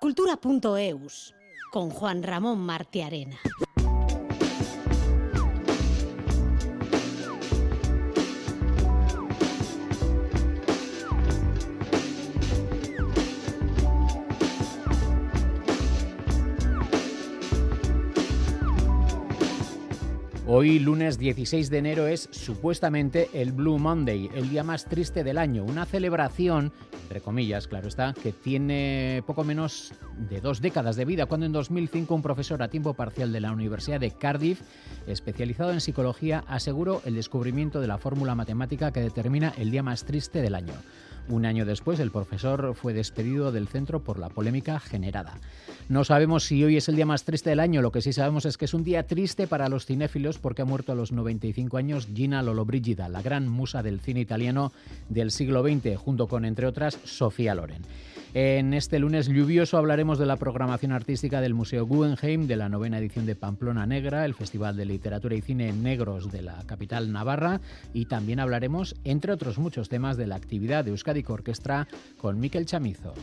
Cultura.eus con Juan Ramón Martiarena. Hoy, lunes 16 de enero, es supuestamente el Blue Monday, el día más triste del año, una celebración, entre comillas, claro está, que tiene poco menos de dos décadas de vida, cuando en 2005 un profesor a tiempo parcial de la Universidad de Cardiff, especializado en psicología, aseguró el descubrimiento de la fórmula matemática que determina el día más triste del año. Un año después, el profesor fue despedido del centro por la polémica generada. No sabemos si hoy es el día más triste del año, lo que sí sabemos es que es un día triste para los cinéfilos porque ha muerto a los 95 años Gina Lollobrigida, la gran musa del cine italiano del siglo XX, junto con, entre otras, Sofía Loren. En este lunes lluvioso hablaremos de la programación artística del Museo Guggenheim, de la novena edición de Pamplona Negra, el Festival de Literatura y Cine Negros de la capital navarra y también hablaremos, entre otros muchos temas, de la actividad de Euskadi Orquestra con Miquel Chamizo.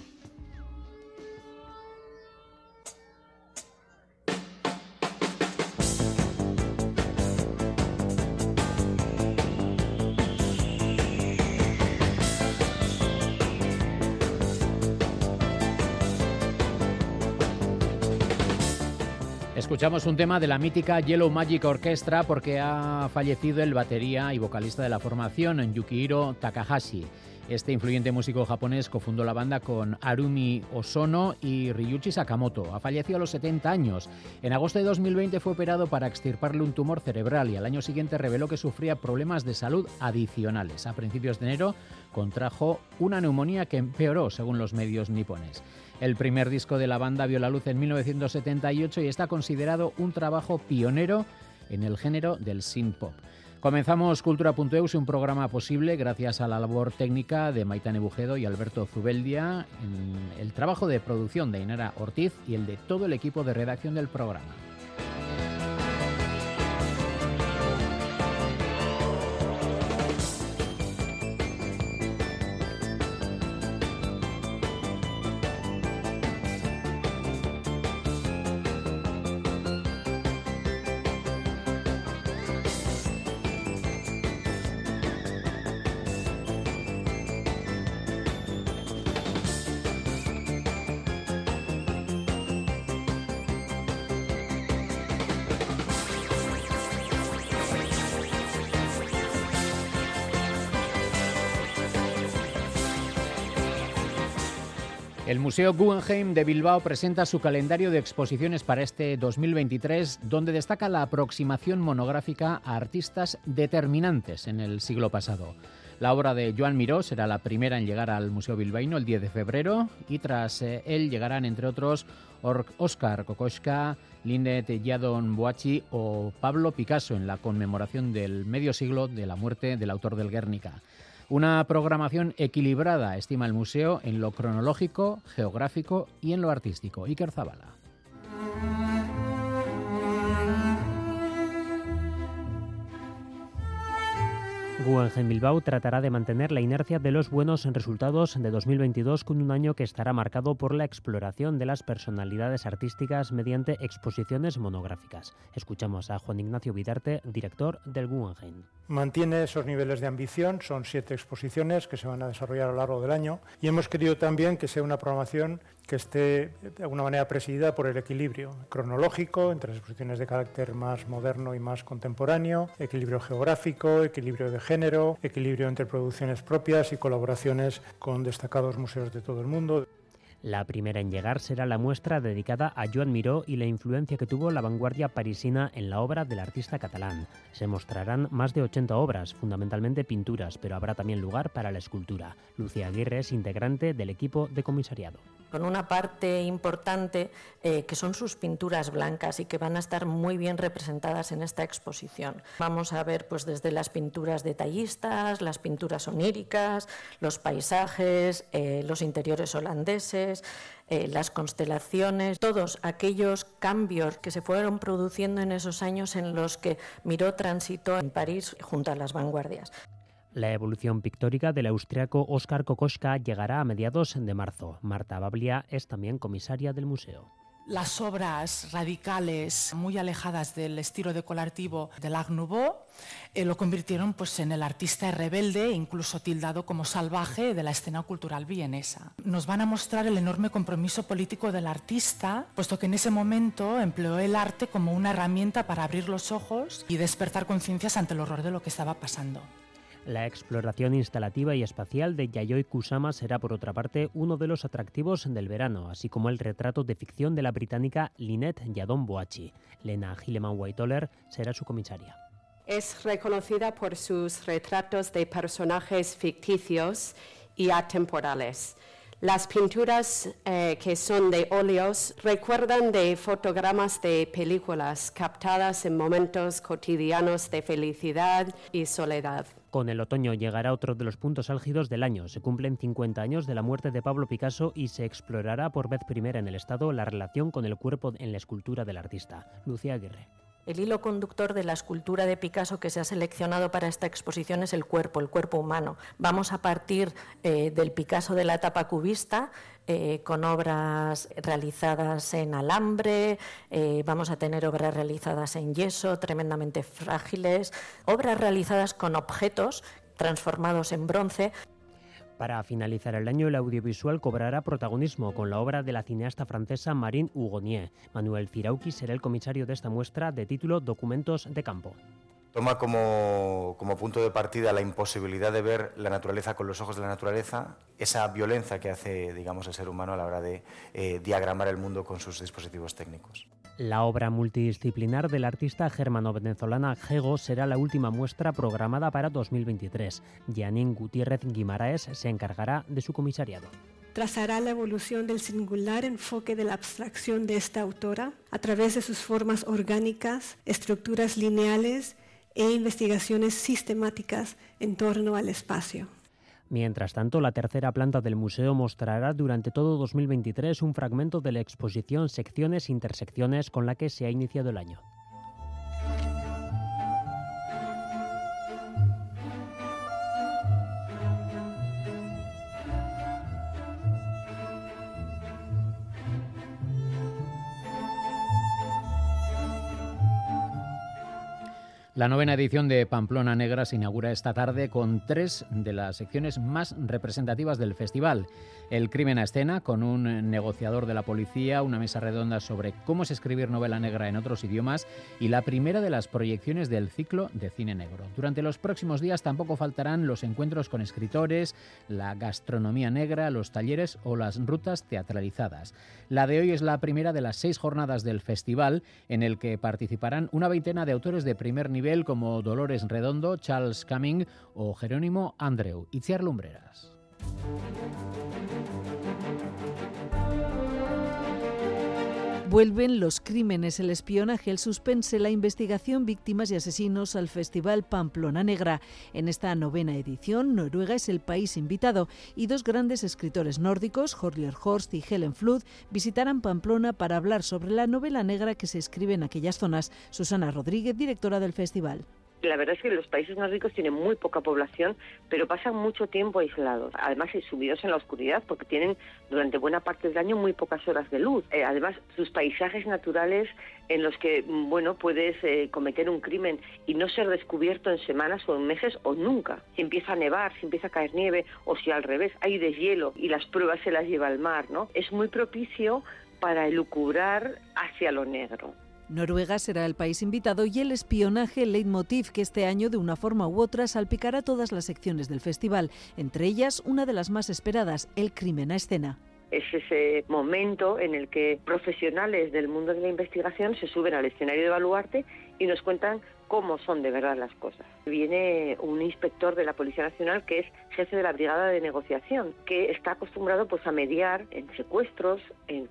Escuchamos un tema de la mítica Yellow Magic Orchestra porque ha fallecido el batería y vocalista de la formación, Yukihiro Takahashi. Este influyente músico japonés cofundó la banda con Arumi Osono y Ryuichi Sakamoto. Ha fallecido a los 70 años. En agosto de 2020 fue operado para extirparle un tumor cerebral y al año siguiente reveló que sufría problemas de salud adicionales. A principios de enero contrajo una neumonía que empeoró según los medios nipones. El primer disco de la banda vio la luz en 1978 y está considerado un trabajo pionero en el género del synth pop. Comenzamos Cultura.eus, un programa posible gracias a la labor técnica de Maitane Bujedo y Alberto Zubeldia, el trabajo de producción de Inara Ortiz y el de todo el equipo de redacción del programa. Museo Guggenheim de Bilbao presenta su calendario de exposiciones para este 2023, donde destaca la aproximación monográfica a artistas determinantes en el siglo pasado. La obra de Joan Miró será la primera en llegar al Museo Bilbaíno el 10 de febrero y tras eh, él llegarán, entre otros, Oscar Kokoschka, Lindet Yadon Boachi o Pablo Picasso en la conmemoración del medio siglo de la muerte del autor del Guernica. Una programación equilibrada, estima el museo, en lo cronológico, geográfico y en lo artístico. Iker Zabala. Guggenheim Bilbao tratará de mantener la inercia de los buenos resultados de 2022 con un año que estará marcado por la exploración de las personalidades artísticas mediante exposiciones monográficas. Escuchamos a Juan Ignacio Vidarte, director del Guggenheim. Mantiene esos niveles de ambición, son siete exposiciones que se van a desarrollar a lo largo del año y hemos querido también que sea una programación que esté de alguna manera presidida por el equilibrio cronológico entre las exposiciones de carácter más moderno y más contemporáneo, equilibrio geográfico, equilibrio de género, equilibrio entre producciones propias y colaboraciones con destacados museos de todo el mundo. La primera en llegar será la muestra dedicada a Joan Miró y la influencia que tuvo la vanguardia parisina en la obra del artista catalán. Se mostrarán más de 80 obras, fundamentalmente pinturas, pero habrá también lugar para la escultura. Lucía Aguirre es integrante del equipo de comisariado con una parte importante eh, que son sus pinturas blancas y que van a estar muy bien representadas en esta exposición. Vamos a ver pues desde las pinturas detallistas, las pinturas oníricas, los paisajes, eh, los interiores holandeses, eh, las constelaciones, todos aquellos cambios que se fueron produciendo en esos años en los que Miró transitó en París junto a las vanguardias. La evolución pictórica del austriaco Oskar Kokoschka llegará a mediados de marzo. Marta Bablia es también comisaria del museo las obras radicales muy alejadas del estilo decorativo del Art Nouveau eh, lo convirtieron pues, en el artista rebelde, incluso tildado como salvaje de la escena cultural vienesa. Nos van a mostrar el enorme compromiso político del artista, puesto que en ese momento empleó el arte como una herramienta para abrir los ojos y despertar conciencias ante el horror de lo que estaba pasando. La exploración instalativa y espacial de Yayoi Kusama será, por otra parte, uno de los atractivos del verano, así como el retrato de ficción de la británica Lynette Yadon Boachi. Lena Hilleman Whiteoller será su comisaria. Es reconocida por sus retratos de personajes ficticios y atemporales. Las pinturas eh, que son de óleos recuerdan de fotogramas de películas captadas en momentos cotidianos de felicidad y soledad. Con el otoño llegará otro de los puntos álgidos del año. Se cumplen 50 años de la muerte de Pablo Picasso y se explorará por vez primera en el Estado la relación con el cuerpo en la escultura del artista. Lucía Aguirre. El hilo conductor de la escultura de Picasso que se ha seleccionado para esta exposición es el cuerpo, el cuerpo humano. Vamos a partir eh, del Picasso de la etapa cubista, eh, con obras realizadas en alambre, eh, vamos a tener obras realizadas en yeso, tremendamente frágiles, obras realizadas con objetos transformados en bronce. Para finalizar el año, el audiovisual cobrará protagonismo con la obra de la cineasta francesa Marine Hugonier. Manuel Cirauqui será el comisario de esta muestra de título Documentos de Campo toma como, punto de partida la imposibilidad de ver la naturaleza con los ojos de la naturaleza, esa violencia que hace, digamos, el ser humano a la hora de eh, diagramar el mundo con sus dispositivos técnicos. La obra multidisciplinar del artista germano-venezolana Jego será la última muestra programada para 2023. Janine Gutiérrez Guimaraes se encargará de su comisariado trazará la evolución del singular enfoque de la abstracción de esta autora a través de sus formas orgánicas, estructuras lineales e investigaciones sistemáticas en torno al espacio. Mientras tanto, la tercera planta del museo mostrará durante todo 2023 un fragmento de la exposición Secciones Intersecciones con la que se ha iniciado el año. La novena edición de Pamplona Negra se inaugura esta tarde con tres de las secciones más representativas del festival. El crimen a escena, con un negociador de la policía, una mesa redonda sobre cómo es escribir novela negra en otros idiomas y la primera de las proyecciones del ciclo de cine negro. Durante los próximos días tampoco faltarán los encuentros con escritores, la gastronomía negra, los talleres o las rutas teatralizadas. La de hoy es la primera de las seis jornadas del festival en el que participarán una veintena de autores de primer nivel como Dolores Redondo, Charles Cumming o Jerónimo Andreu. Itziar Lumbreras. Vuelven los crímenes, el espionaje, el suspense, la investigación, víctimas y asesinos al Festival Pamplona Negra. En esta novena edición, Noruega es el país invitado y dos grandes escritores nórdicos, Horlier Horst y Helen Flood, visitarán Pamplona para hablar sobre la novela negra que se escribe en aquellas zonas. Susana Rodríguez, directora del festival. La verdad es que los países más ricos tienen muy poca población, pero pasan mucho tiempo aislados. Además, sumidos en la oscuridad, porque tienen durante buena parte del año muy pocas horas de luz. Eh, además, sus paisajes naturales en los que, mm, bueno, puedes eh, cometer un crimen y no ser descubierto en semanas o en meses o nunca. Si empieza a nevar, si empieza a caer nieve o si al revés hay deshielo y las pruebas se las lleva al mar, ¿no? Es muy propicio para elucubrar hacia lo negro. Noruega será el país invitado y el espionaje leitmotiv que este año de una forma u otra salpicará todas las secciones del festival, entre ellas una de las más esperadas, el crimen a escena. Es ese momento en el que profesionales del mundo de la investigación se suben al escenario de Baluarte y nos cuentan cómo son de verdad las cosas. Viene un inspector de la Policía Nacional que es jefe de la brigada de negociación, que está acostumbrado pues a mediar en secuestros,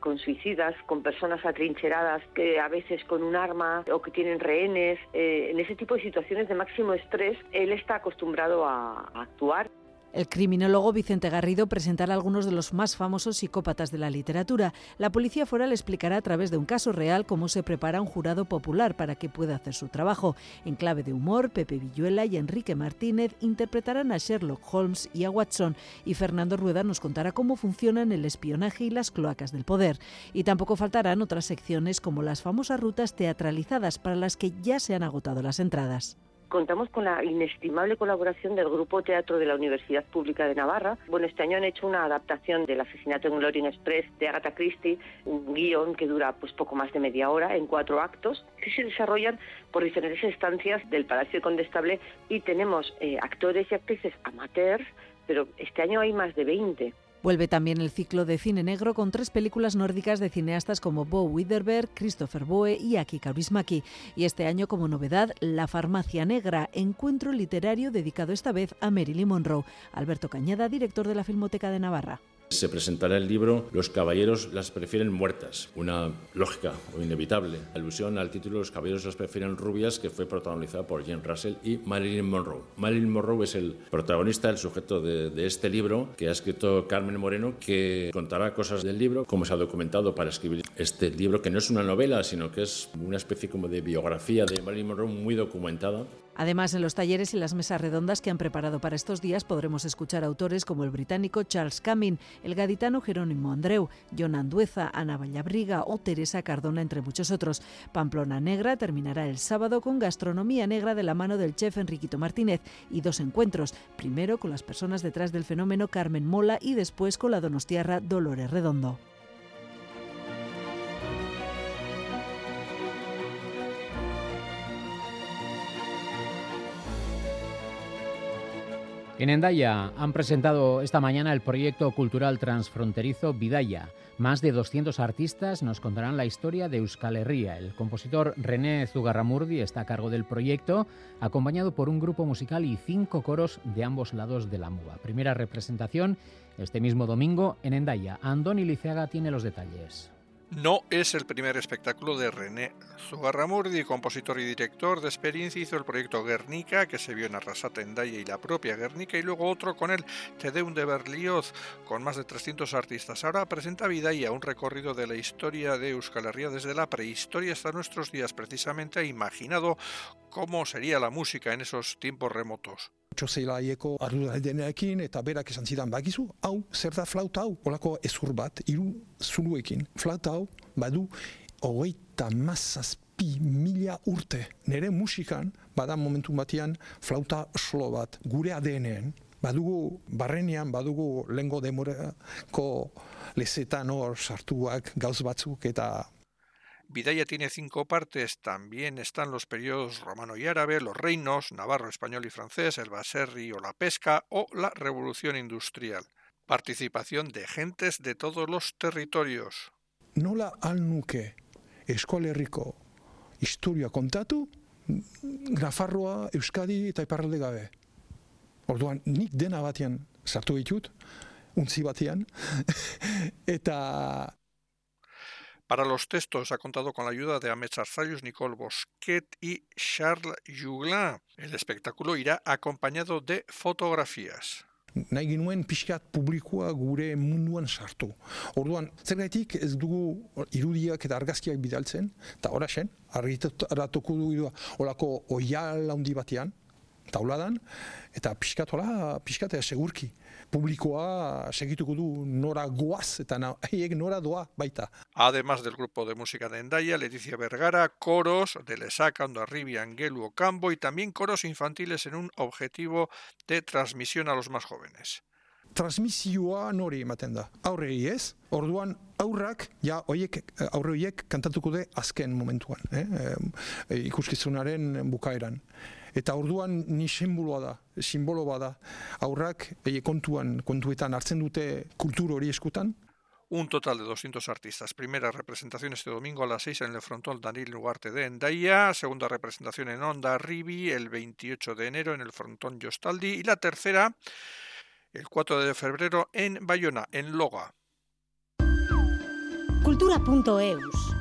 con suicidas, con personas atrincheradas que a veces con un arma o que tienen rehenes, eh, en ese tipo de situaciones de máximo estrés, él está acostumbrado a actuar. El criminólogo Vicente Garrido presentará algunos de los más famosos psicópatas de la literatura. La policía foral explicará a través de un caso real cómo se prepara un jurado popular para que pueda hacer su trabajo. En clave de humor, Pepe Villuela y Enrique Martínez interpretarán a Sherlock Holmes y a Watson y Fernando Rueda nos contará cómo funcionan el espionaje y las cloacas del poder. Y tampoco faltarán otras secciones como las famosas rutas teatralizadas para las que ya se han agotado las entradas contamos con la inestimable colaboración del Grupo Teatro de la Universidad Pública de Navarra. Bueno, este año han hecho una adaptación del asesinato en Glorian Express de Agatha Christie, un guion que dura pues poco más de media hora en cuatro actos, que se desarrollan por diferentes estancias del Palacio Condestable y tenemos eh, actores y actrices amateurs, pero este año hay más de 20. Vuelve también el ciclo de cine negro con tres películas nórdicas de cineastas como Bo Widerberg, Christopher Boe y Aki Kaurismäki. Y este año, como novedad, La Farmacia Negra, encuentro literario dedicado esta vez a Marilyn Monroe. Alberto Cañada, director de la Filmoteca de Navarra. Se presentará el libro Los caballeros las prefieren muertas, una lógica o inevitable alusión al título Los caballeros las prefieren rubias, que fue protagonizada por Jane Russell y Marilyn Monroe. Marilyn Monroe es el protagonista, el sujeto de, este libro que ha escrito Carmen Moreno, que contará cosas del libro, cómo se ha documentado para escribir este libro, que no es una novela, sino que es una especie como de biografía de Marilyn Monroe muy documentada. Además, en los talleres y las mesas redondas que han preparado para estos días podremos escuchar autores como el británico Charles Cumming, el gaditano Jerónimo Andreu, John Andueza, Ana Vallabriga o Teresa Cardona, entre muchos otros. Pamplona Negra terminará el sábado con gastronomía negra de la mano del chef Enriquito Martínez y dos encuentros, primero con las personas detrás del fenómeno Carmen Mola y después con la donostiarra Dolores Redondo. En Endaya han presentado esta mañana el proyecto cultural transfronterizo Vidaya. Más de 200 artistas nos contarán la historia de Euskal Herria. El compositor René Zugarramurdi está a cargo del proyecto, acompañado por un grupo musical y cinco coros de ambos lados de la MUA. Primera representación este mismo domingo en Endaya. Andoni Liceaga tiene los detalles. No es el primer espectáculo de René Zugarramurdi, compositor y director de experiencia, hizo el proyecto Guernica, que se vio en Arrasate, Endaya y la propia Guernica, y luego otro con el Tedeum de Berlioz, con más de 300 artistas. Ahora presenta Vidaya, un recorrido de la historia de Euskal Herria desde la prehistoria hasta nuestros días, precisamente ha imaginado cómo sería la música en esos tiempos remotos. Txozelaieko arduraldenekin eta berak esan zidan bagizu, hau, zer da flauta hau? Olako ezur bat, hiru zuluekin. Flauta hau, badu, hogeita mazazpi mila urte. Nere musikan, bada momentu batean, flauta solo bat, gure ADN-en, badugu barrenean, badugu lengo demorako lezetan hor sartuak gauz batzuk eta Vidaya tiene cinco partes, también están los periodos romano y árabe, los reinos, navarro, español y francés, el baserri o la pesca o la revolución industrial. Participación de gentes de todos los territorios. Nola alnuke eskolerriko historia kontatu, Nafarroa, Euskadi eta Iparralde gabe. Orduan, nik dena batean sartu ditut, untzi batean, eta Para los textos ha contado con la ayuda de Ahmed Arzayus, Nicole Bosquet y Charles Juglin. El espectáculo irá acompañado de fotografías. nahi ginuen pixkat publikoa gure munduan sartu. Orduan, zergaitik ez dugu irudiak eta argazkiak bidaltzen, eta oraxen, argitaratuko dugu olako oial handi batean, tauladan, eta pixkat hola, pixkat segurki. Publikoa segituko du nora goaz eta haiek nora doa baita. Además del grupo de música de Endaya, Leticia Vergara, coros de Lesaca, Ondarribia, Angelu Ocampo y también coros infantiles en un objetivo de transmisión a los más jóvenes. transmisioa nori ematen da. Aurrei ez, orduan aurrak, ja, oiek, aurre horiek kantatuko de azken momentuan, eh? e, ikuskizunaren bukaeran. Eta orduan ni simboloa da, simbolo bada. Aurrak e, kontuan, kontuetan hartzen dute kultur hori eskutan. Un total de 200 artistas. Primera representación este domingo a las 6 en el frontón Daniel Ugarte de Endaya. Segunda representación en Onda Ribi el 28 de enero en el frontón Yostaldi. Y la tercera el 4 de febrero en Bayona, en Loga. Cultura.eus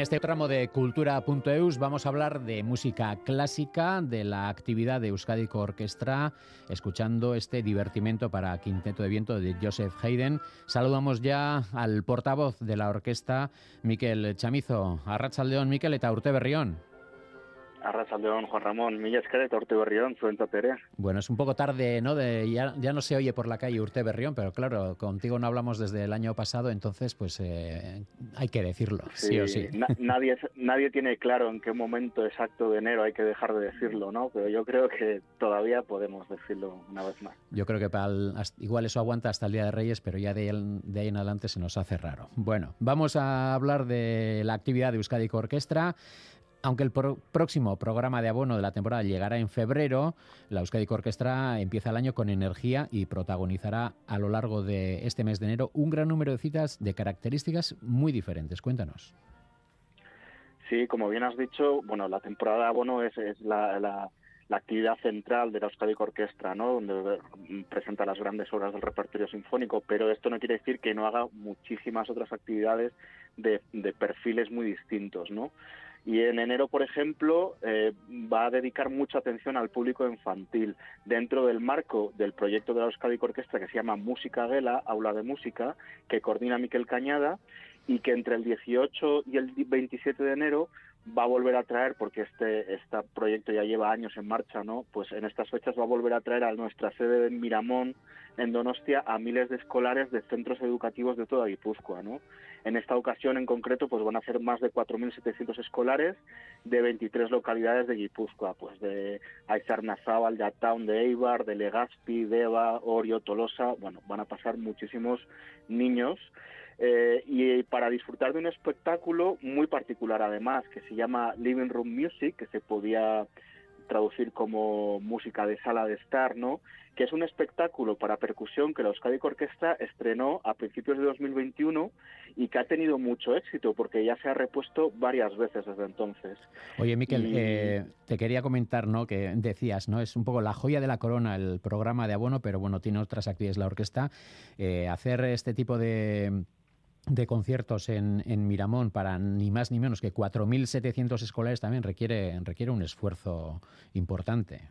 este tramo de cultura.eus vamos a hablar de música clásica, de la actividad de Euskadico Orquestra, escuchando este divertimento para quinteto de viento de Joseph Haydn. Saludamos ya al portavoz de la orquesta, Miquel Chamizo. Arrachaldeón, Miquel eta Urte Berrión. Arrachaldeón, Juan Ramón, mila esker eta Urte Berrión, zuen tere. Bueno, es un poco tarde, ¿no? De, ya, ya, no se oye por la calle Urte Berrión, pero claro, contigo no hablamos desde el año pasado, entonces pues eh, hay que decirlo, sí, sí o sí. Na, nadie, nadie tiene claro en qué momento exacto de enero hay que dejar de decirlo, ¿no? Pero yo creo que todavía podemos decirlo una vez más. Yo creo que para el, igual eso aguanta hasta el Día de Reyes, pero ya de, de ahí en adelante se nos hace raro. Bueno, vamos a hablar de la actividad de Euskadi Orquestra. Aunque el próximo programa de abono de la temporada llegará en febrero, la Euskadi Orquestra empieza el año con energía y protagonizará a lo largo de este mes de enero un gran número de citas de características muy diferentes. Cuéntanos. Sí, como bien has dicho, bueno, la temporada de abono es, la, actividad central de la Euskadi Orquestra, ¿no? donde presenta las grandes obras del repertorio sinfónico, pero esto no quiere decir que no haga muchísimas otras actividades de, de perfiles muy distintos, ¿no? Y en enero, por ejemplo, eh, va a dedicar mucha atención al público infantil dentro del marco del proyecto de la Euskadi Orquestra que se llama Música Gela, Aula de Música, que coordina Miquel Cañada y que entre el 18 y el 27 de enero va a volver a traer, porque este, este proyecto ya lleva años en marcha, ¿no? Pues en estas fechas va a volver a traer a nuestra sede en Miramón, en Donostia, a miles de escolares de centros educativos de toda Guipúzcoa, ¿no? En esta ocasión en concreto, pues van a ser más de 4.700 escolares de 23 localidades de Guipúzcoa, pues de Aizarnazábal, de Ataun, de Eibar, de Legazpi, Deva, Orio, Tolosa, bueno, van a pasar muchísimos niños eh, y para disfrutar de un espectáculo muy particular además, que se llama Living Room Music, que se podía traducir como música de sala de estar, ¿no? que es un espectáculo para percusión que la Euskadi Orquesta estrenó a principios de 2021 y que ha tenido mucho éxito porque ya se ha repuesto varias veces desde entonces. Oye, Miquel, y... eh, te quería comentar, ¿no? Que decías, ¿no? Es un poco la joya de la corona el programa de abono, pero bueno, tiene otras actividades la orquesta. Eh, hacer este tipo de de conciertos en, en, Miramón para ni más ni menos que 4.700 escolares también requiere, requiere un esfuerzo importante.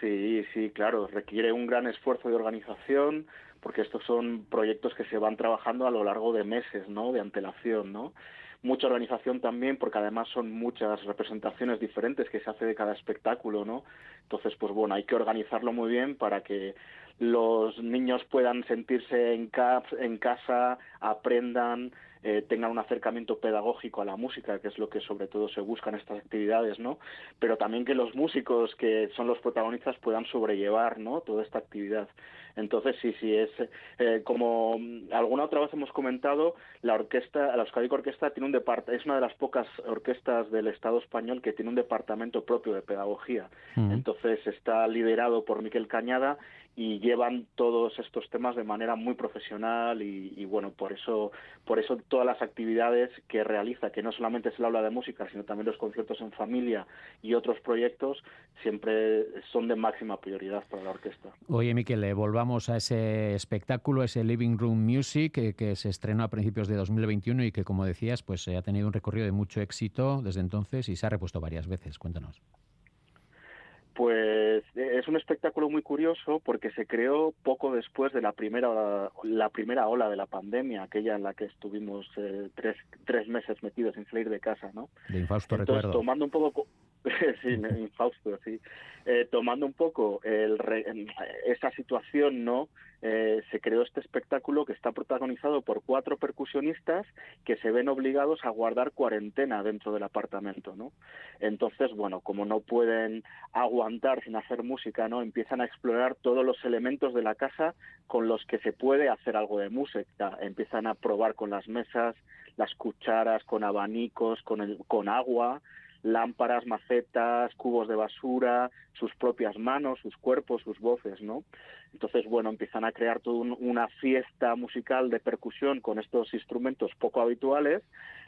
Sí, sí, claro, requiere un gran esfuerzo de organización porque estos son proyectos que se van trabajando a lo largo de meses, ¿no? De antelación, ¿no? Mucha organización también porque además son muchas representaciones diferentes que se hace de cada espectáculo, ¿no? Entonces, pues bueno, hay que organizarlo muy bien para que los niños puedan sentirse en, casa, aprendan, eh, tengan un acercamiento pedagógico a la música, que es lo que sobre todo se busca en estas actividades, ¿no? Pero también que los músicos que son los protagonistas puedan sobrellevar, ¿no? Toda esta actividad. Entonces, sí, sí, es eh, como alguna otra vez hemos comentado, la orquesta, la Euskadi Orquesta tiene un depart es una de las pocas orquestas del Estado español que tiene un departamento propio de pedagogía. Mm. Entonces, está liderado por Miquel Cañada y llevan todos estos temas de manera muy profesional y, y, bueno por eso por eso todas las actividades que realiza que no solamente es el aula de música sino también los conciertos en familia y otros proyectos siempre son de máxima prioridad para la orquesta oye Miquel eh, volvamos a ese espectáculo ese Living Room Music que, que se estrenó a principios de 2021 y que como decías pues ha tenido un recorrido de mucho éxito desde entonces y se ha repuesto varias veces cuéntanos pues es un espectáculo muy curioso porque se creó poco después de la primera la primera ola de la pandemia, aquella en la que estuvimos eh, tres, tres meses metidos sin salir de casa, ¿no? De infausto Entonces, recuerdo. tomando un poco sí, infausto, sí. Eh, tomando un poco el esa situación, ¿no? Eh, se creó este espectáculo que está protagonizado por cuatro percusionistas que se ven obligados a guardar cuarentena dentro del apartamento, ¿no? Entonces, bueno, como no pueden aguantar sin hacer música, ¿no? Empiezan a explorar todos los elementos de la casa con los que se puede hacer algo de música. Empiezan a probar con las mesas, las cucharas, con abanicos, con, con agua, lámparas, macetas, cubos de basura, sus propias manos, sus cuerpos, sus voces, ¿no? Entonces, bueno, empiezan a crear toda un, una fiesta musical de percusión con estos instrumentos poco habituales,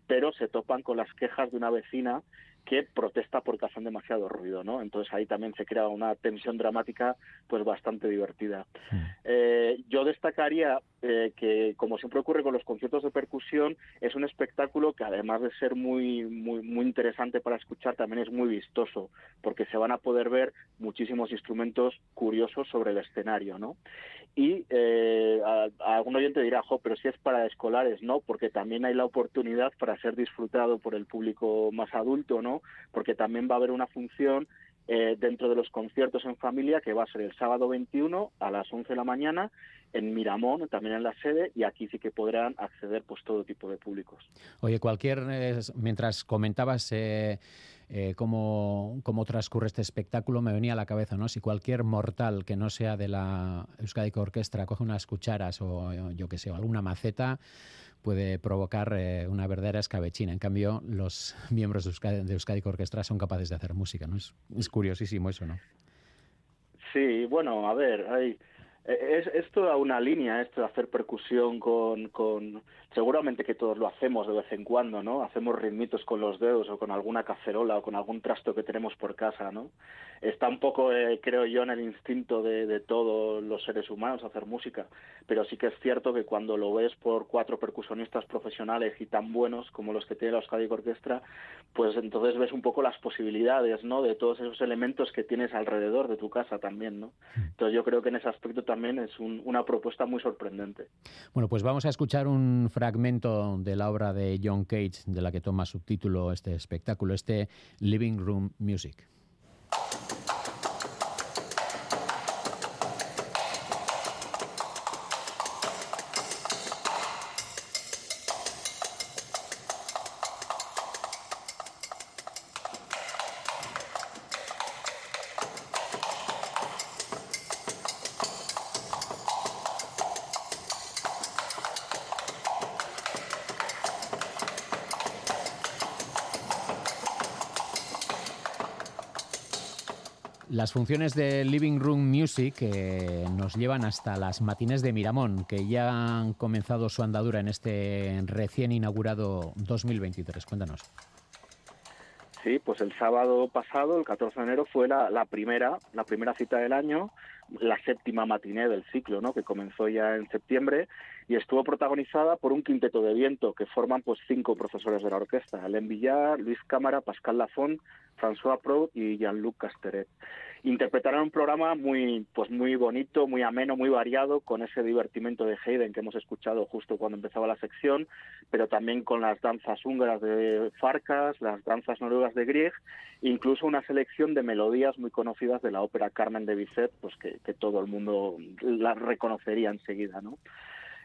pero se topan con las quejas de una vecina que protesta porque hacen demasiado ruido, ¿no? Entonces ahí también se crea una tensión dramática pues bastante divertida. Eh, yo destacaría eh, que, como siempre ocurre con los conciertos de percusión, es un espectáculo que además de ser muy, muy, muy interesante para escuchar, también es muy vistoso, porque se van a poder ver muchísimos instrumentos curiosos sobre el escenario, ¿no? Y eh, algún oyente dirá, jo, pero si es para escolares, no, porque también hay la oportunidad para ser disfrutado por el público más adulto, ¿no? Porque también va a haber una función eh, dentro de los conciertos en familia, que va a ser el sábado 21 a las 11 de la mañana en Miramón, también en la sede, y aquí sí que podrán acceder pues todo tipo de públicos. Oye, cualquier, eh, mientras comentabas eh, cómo, cómo, transcurre este espectáculo, me venía a la cabeza, ¿no? Si cualquier mortal que no sea de la Euskadi Orquestra coge unas cucharas o yo qué sé, alguna maceta, puede provocar eh, una verdadera escabechina. En cambio, los miembros de Euskadi, de Euskadi Orquestra son capaces de hacer música, ¿no? Es, curiosísimo eso, ¿no? Sí, bueno, a ver, hay, es, es, toda una línea esto de hacer percusión con, con, seguramente que todos lo hacemos de vez en cuando, ¿no? Hacemos ritmitos con los dedos o con alguna cacerola o con algún trasto que tenemos por casa, ¿no? Está un poco, eh, creo yo, en el instinto de, de, todos los seres humanos hacer música, pero sí que es cierto que cuando lo ves por cuatro percusionistas profesionales y tan buenos como los que tiene la Euskadi Orquestra, pues entonces ves un poco las posibilidades, ¿no? De todos esos elementos que tienes alrededor de tu casa también, ¿no? Entonces yo creo que en ese aspecto también es un, una propuesta muy sorprendente. Bueno, pues vamos a escuchar un fragmento de la obra de John Cage, de la que toma subtítulo este espectáculo, este Living Room Music. Las funciones de Living Room Music eh, nos llevan hasta las matines de Miramón, que ya han comenzado su andadura en este recién inaugurado 2023. Cuéntanos. Sí, pues el sábado pasado, el 14 de enero, fue la, la, primera, la primera cita del año, la séptima matiné del ciclo, ¿no? que comenzó ya en septiembre y estuvo protagonizada por un quinteto de viento que forman pues cinco profesores de la orquesta, Alain Villar, Luis Cámara, Pascal Lafont, François Pro y Jean-Luc Casteret. Interpretaron un programa muy, pues muy bonito, muy ameno, muy variado, con ese divertimento de Haydn que hemos escuchado justo cuando empezaba la sección, pero también con las danzas húngaras de Farkas, las danzas noruegas de Grieg, incluso una selección de melodías muy conocidas de la ópera Carmen de Bizet, pues que, que todo el mundo la reconocería enseguida, ¿no?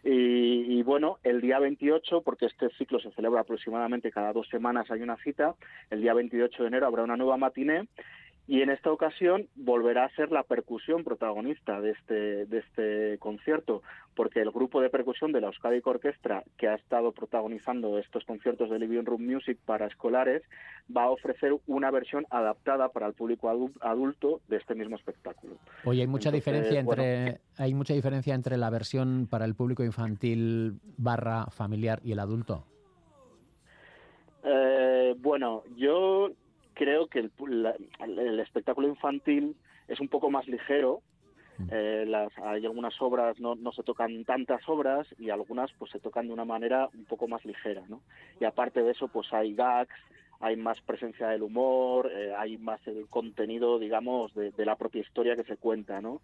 Y, y, bueno, el día 28, porque este ciclo se celebra aproximadamente cada dos semanas, hay una cita, el día 28 de enero habrá una nueva matiné y en esta ocasión volverá a ser la percusión protagonista de este, de este concierto, porque el grupo de percusión de la Euskadi Orquestra, que ha estado protagonizando estos conciertos de Living Room Music para escolares, va a ofrecer una versión adaptada para el público adulto de este mismo espectáculo. Oye, hay mucha Entonces, diferencia entre bueno, hay mucha diferencia entre la versión para el público infantil barra familiar y el adulto. Eh, bueno, yo creo que el, la, el, espectáculo infantil es un poco más ligero. Eh, las, hay algunas obras, no, no, se tocan tantas obras y algunas pues se tocan de una manera un poco más ligera, ¿no? Y aparte de eso, pues hay gags, hay más presencia del humor, eh, hay más el contenido, digamos, de, de, la propia historia que se cuenta, ¿no?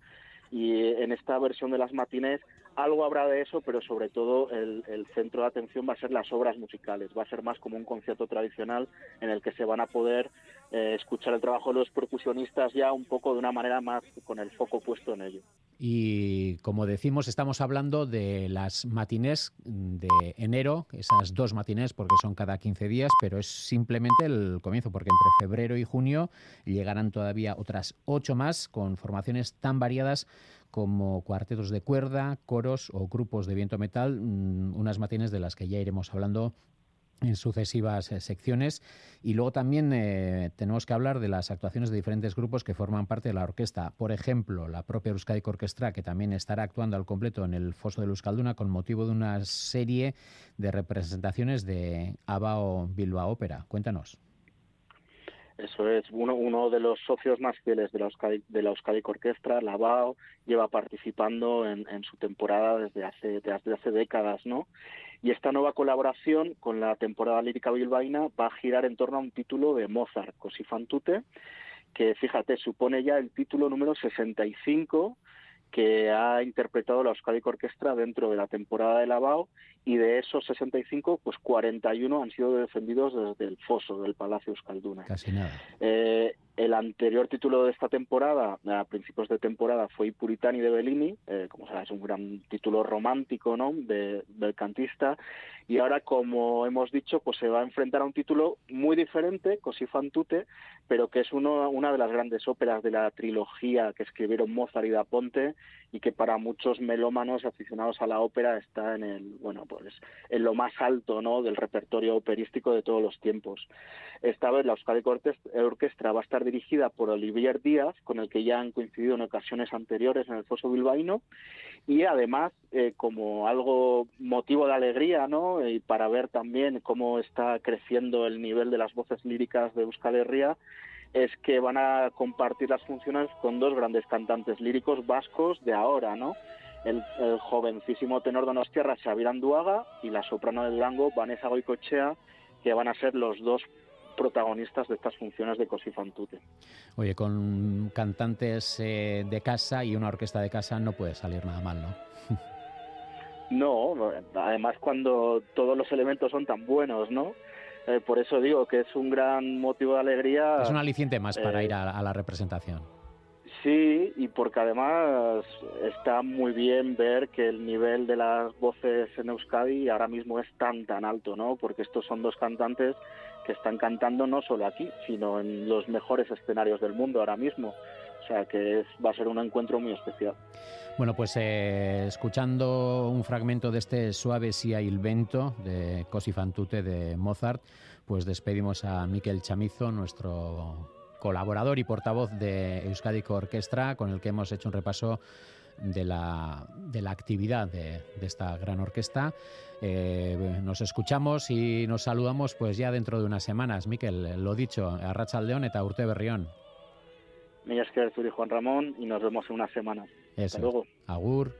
Y en esta versión de las matines algo habrá de eso, pero sobre todo el, centro de atención va a ser las obras musicales, va a ser más como un concierto tradicional en el que se van a poder eh, escuchar el trabajo de los percusionistas ya un poco de una manera más con el foco puesto en ello. Y como decimos, estamos hablando de las matinés de enero, esas dos matinés porque son cada 15 días, pero es simplemente el comienzo, porque entre febrero y junio llegarán todavía otras ocho más con formaciones tan variadas como cuartetos de cuerda, coros o grupos de viento metal, unas matines de las que ya iremos hablando en sucesivas eh, secciones y luego también eh, tenemos que hablar de las actuaciones de diferentes grupos que forman parte de la orquesta. Por ejemplo, la propia Euskadi Orquestra, que también estará actuando al completo en el Foso de Euskalduna con motivo de una serie de representaciones de Abao Bilbao Ópera. Cuéntanos. Eso es uno, uno de los socios más fieles de la Euskadi, de la Euskadi Orquestra, Lavao, lleva participando en, su temporada desde hace, desde hace décadas, ¿no? Y esta nueva colaboración con la temporada lírica bilbaína va a girar en torno a un título de Mozart, Così fan tutte, que fíjate, supone ya el título número 65 que ha interpretado la Euskadi Orquestra dentro de la temporada de Lavao y de esos 65, pues 41 han sido defendidos desde el foso del Palacio Euskalduna. Casi nada. Eh, el anterior título de esta temporada, a principios de temporada, fue Puritani de Bellini, eh, como sabes, un gran título romántico, ¿no?, de, del cantista, y ahora, como hemos dicho, pues se va a enfrentar a un título muy diferente, Così fan tutte, pero que es uno, una de las grandes óperas de la trilogía que escribieron Mozart y Da Ponte y que para muchos melómanos aficionados a la ópera está en el, bueno, pues en lo más alto, ¿no?, del repertorio operístico de todos los tiempos. Esta vez la Euskadi Orquestra va a estar dirigida por Olivier Díaz, con el que ya han coincidido en ocasiones anteriores en el Foso Bilbaíno, y además, eh, como algo motivo de alegría, ¿no?, y para ver también cómo está creciendo el nivel de las voces líricas de Euskal Herria, es que van a compartir las funciones con dos grandes cantantes líricos vascos de ahora, ¿no? El, el jovencísimo tenor donostiarra Xavier Anduaga y la soprano de Durango Vanessa Goicochea, que van a ser los dos protagonistas de estas funciones de Così fan tutte. Oye, con cantantes eh, de casa y una orquesta de casa no puede salir nada mal, ¿no? no, además cuando todos los elementos son tan buenos, ¿no? Eh, por eso digo que es un gran motivo de alegría. Es un aliciente más para eh, ir a, a, la representación. Sí, y porque además está muy bien ver que el nivel de las voces en Euskadi ahora mismo es tan, tan alto, ¿no? Porque estos son dos cantantes que están cantando no solo aquí, sino en los mejores escenarios del mundo ahora mismo. O sea que va a ser un encuentro muy especial. Bueno, pues eh, escuchando un fragmento de este Suave sia il vento de Così fan tutte de Mozart, pues despedimos a Miquel Chamizo, nuestro colaborador y portavoz de Euskadico Orquestra, con el que hemos hecho un repaso de la, de la actividad de, de, esta gran orquesta. Eh, nos escuchamos y nos saludamos pues ya dentro de unas semanas. Miquel, lo dicho, a Rachaldeón eta Urte Berrión. Esker zuri Juan Ramón y nos vemos en unas semanas. Eso. Hasta luego. Agur.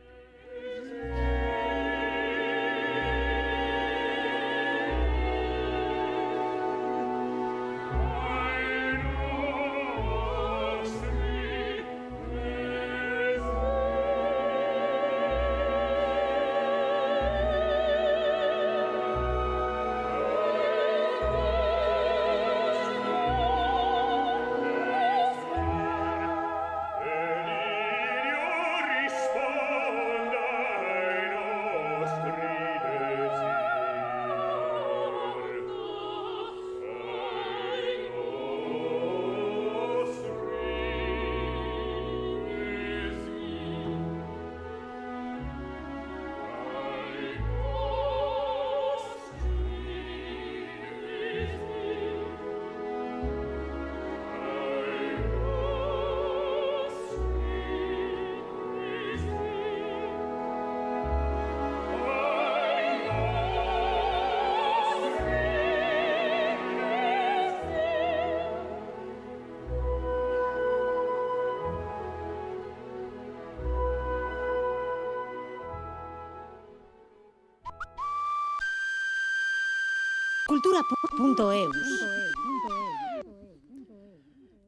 Cultura.eus.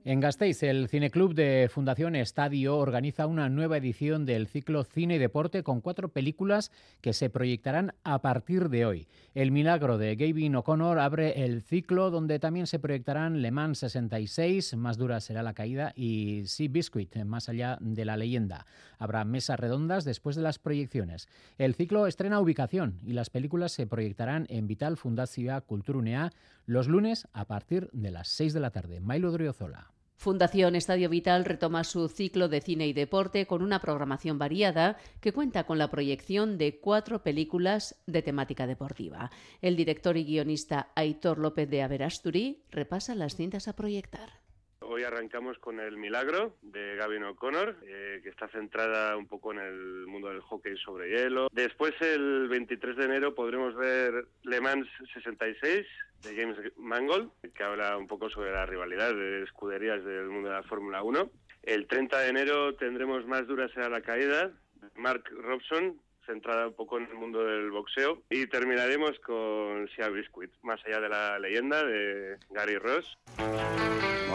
En Gasteiz, el Cineclub de Fundación Estadio organiza una nueva edición del ciclo Cine y Deporte con cuatro películas que se proyectarán a partir de hoy. El Milagro de Gavin O'Connor abre el ciclo donde también se proyectarán Le Mans 66, Más dura será la caída, y Sea Biscuit, Más allá de la leyenda. Habrá mesas redondas después de las proyecciones. El ciclo estrena ubicación y las películas se proyectarán en Vital Fundazioa Kulturunea los lunes a partir de las 6 de la tarde. Mailo Driozola. Fundación Estadio Vital retoma su ciclo de cine y deporte con una programación variada que cuenta con la proyección de cuatro películas de temática deportiva. El director y guionista Aitor López de Averasturi repasa las cintas a proyectar. Hoy arrancamos con El Milagro de Gavin O'Connor, eh, que está centrada un poco en el mundo del hockey sobre hielo. Después, el 23 de enero, podremos ver Le Mans 66 de James Mangold, que habla un poco sobre la rivalidad de escuderías del mundo de la Fórmula 1. El 30 de enero tendremos Más dura será la caída, Mark Robson, centrada un poco en el mundo del boxeo. Y terminaremos con Sia Biscuit, más allá de la leyenda de Gary Ross.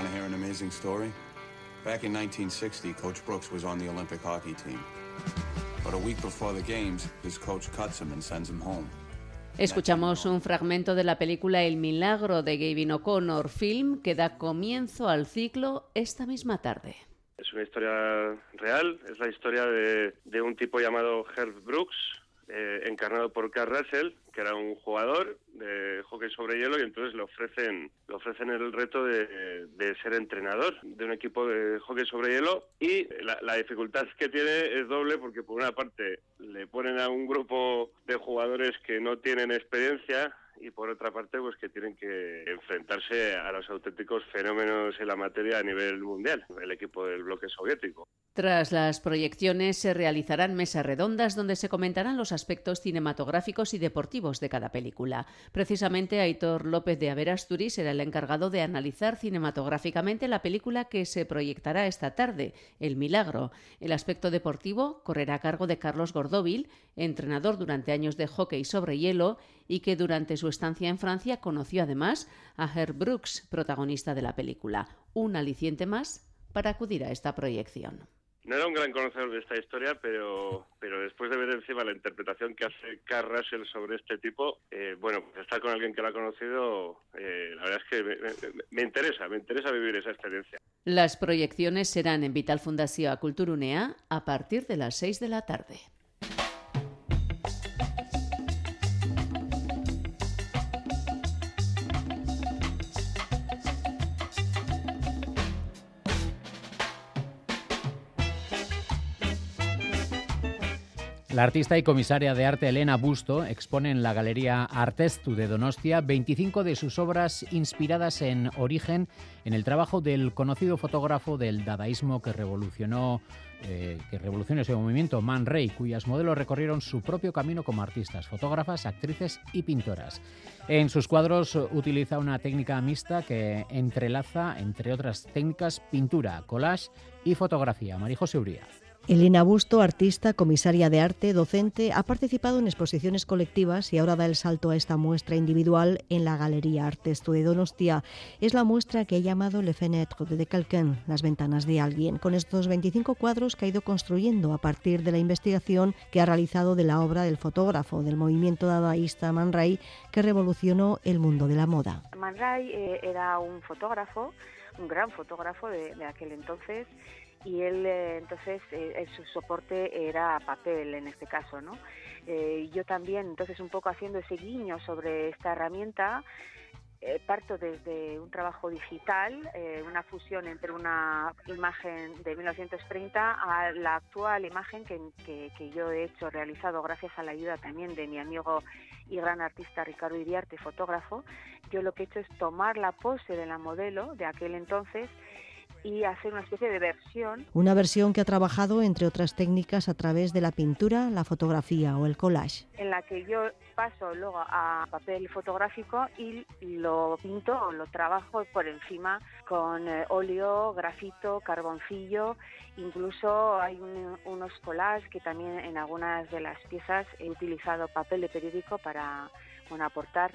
Want to hear an amazing story? Back in 1960, Coach Brooks was on the Olympic hockey team. But a week before the games, his coach cuts him and sends him home. Escuchamos un fragmento de la película El Milagro de Gavin O'Connor, film que da comienzo al ciclo esta misma tarde. Es una historia real, es la historia de, de un tipo llamado Herb Brooks, eh, encarnado por Carl Russell, que era un jugador de hockey sobre hielo y entonces le ofrecen, le ofrecen el reto de, de ser entrenador de un equipo de hockey sobre hielo. Y la, la, dificultad que tiene es doble porque por una parte le ponen a un grupo de jugadores que no tienen experiencia y por otra parte pues que tienen que enfrentarse a los auténticos fenómenos en la materia a nivel mundial, el equipo del bloque soviético. Tras las proyecciones se realizarán mesas redondas donde se comentarán los aspectos cinematográficos y deportivos de cada película. Precisamente Aitor López de Averasturi será el encargado de analizar cinematográficamente la película que se proyectará esta tarde, El Milagro. El aspecto deportivo correrá a cargo de Carlos Gordóvil, entrenador durante años de hockey sobre hielo y que durante su estancia en Francia conoció además a Herb Brooks, protagonista de la película. Un aliciente más para acudir a esta proyección. No era un gran conocedor de esta historia, pero, pero después de ver encima la interpretación que hace Carl Russell sobre este tipo, eh, bueno, pues estar con alguien que lo ha conocido, eh, la verdad es que me, me, me, interesa, me interesa vivir esa experiencia. Las proyecciones serán en Vital Fundación Culturunea a partir de las 6 de la tarde. La artista y comisaria de arte Elena Busto expone en la Galería Artestu de Donostia 25 de sus obras inspiradas en origen en el trabajo del conocido fotógrafo del dadaísmo que revolucionó eh, que revolucionó ese movimiento, Man Ray, cuyas modelos recorrieron su propio camino como artistas, fotógrafas, actrices y pintoras. En sus cuadros utiliza una técnica mixta que entrelaza, entre otras técnicas, pintura, collage y fotografía. María José Uría. Elena Busto, artista, comisaria de arte, docente, ha participado en exposiciones colectivas y ahora da el salto a esta muestra individual en la Galería Artesto de Donostia. Es la muestra que ha llamado Le Fenêtre de Quelqu'un, las ventanas de alguien, con estos 25 cuadros que ha ido construyendo a partir de la investigación que ha realizado de la obra del fotógrafo del movimiento dadaísta Man Ray que revolucionó el mundo de la moda. Man Ray eh, era un fotógrafo, un gran fotógrafo de aquel entonces y él eh, entonces eh, su soporte era papel en este caso, ¿no? Eh, yo también entonces un poco haciendo ese guiño sobre esta herramienta eh, parto desde un trabajo digital, eh, una fusión entre una imagen de 1930 a la actual imagen que, que, que, yo he hecho, realizado gracias a la ayuda también de mi amigo y gran artista Ricardo Iriarte, fotógrafo. Yo lo que he hecho es tomar la pose de la modelo de aquel entonces y hacer una especie de versión. Una versión que ha trabajado, entre otras técnicas, a través de la pintura, la fotografía o el collage. En la que yo paso luego a papel fotográfico y lo pinto o lo trabajo por encima con eh, óleo, grafito, carboncillo. Incluso hay un, unos collages que también en algunas de las piezas he utilizado papel de periódico para bueno, aportar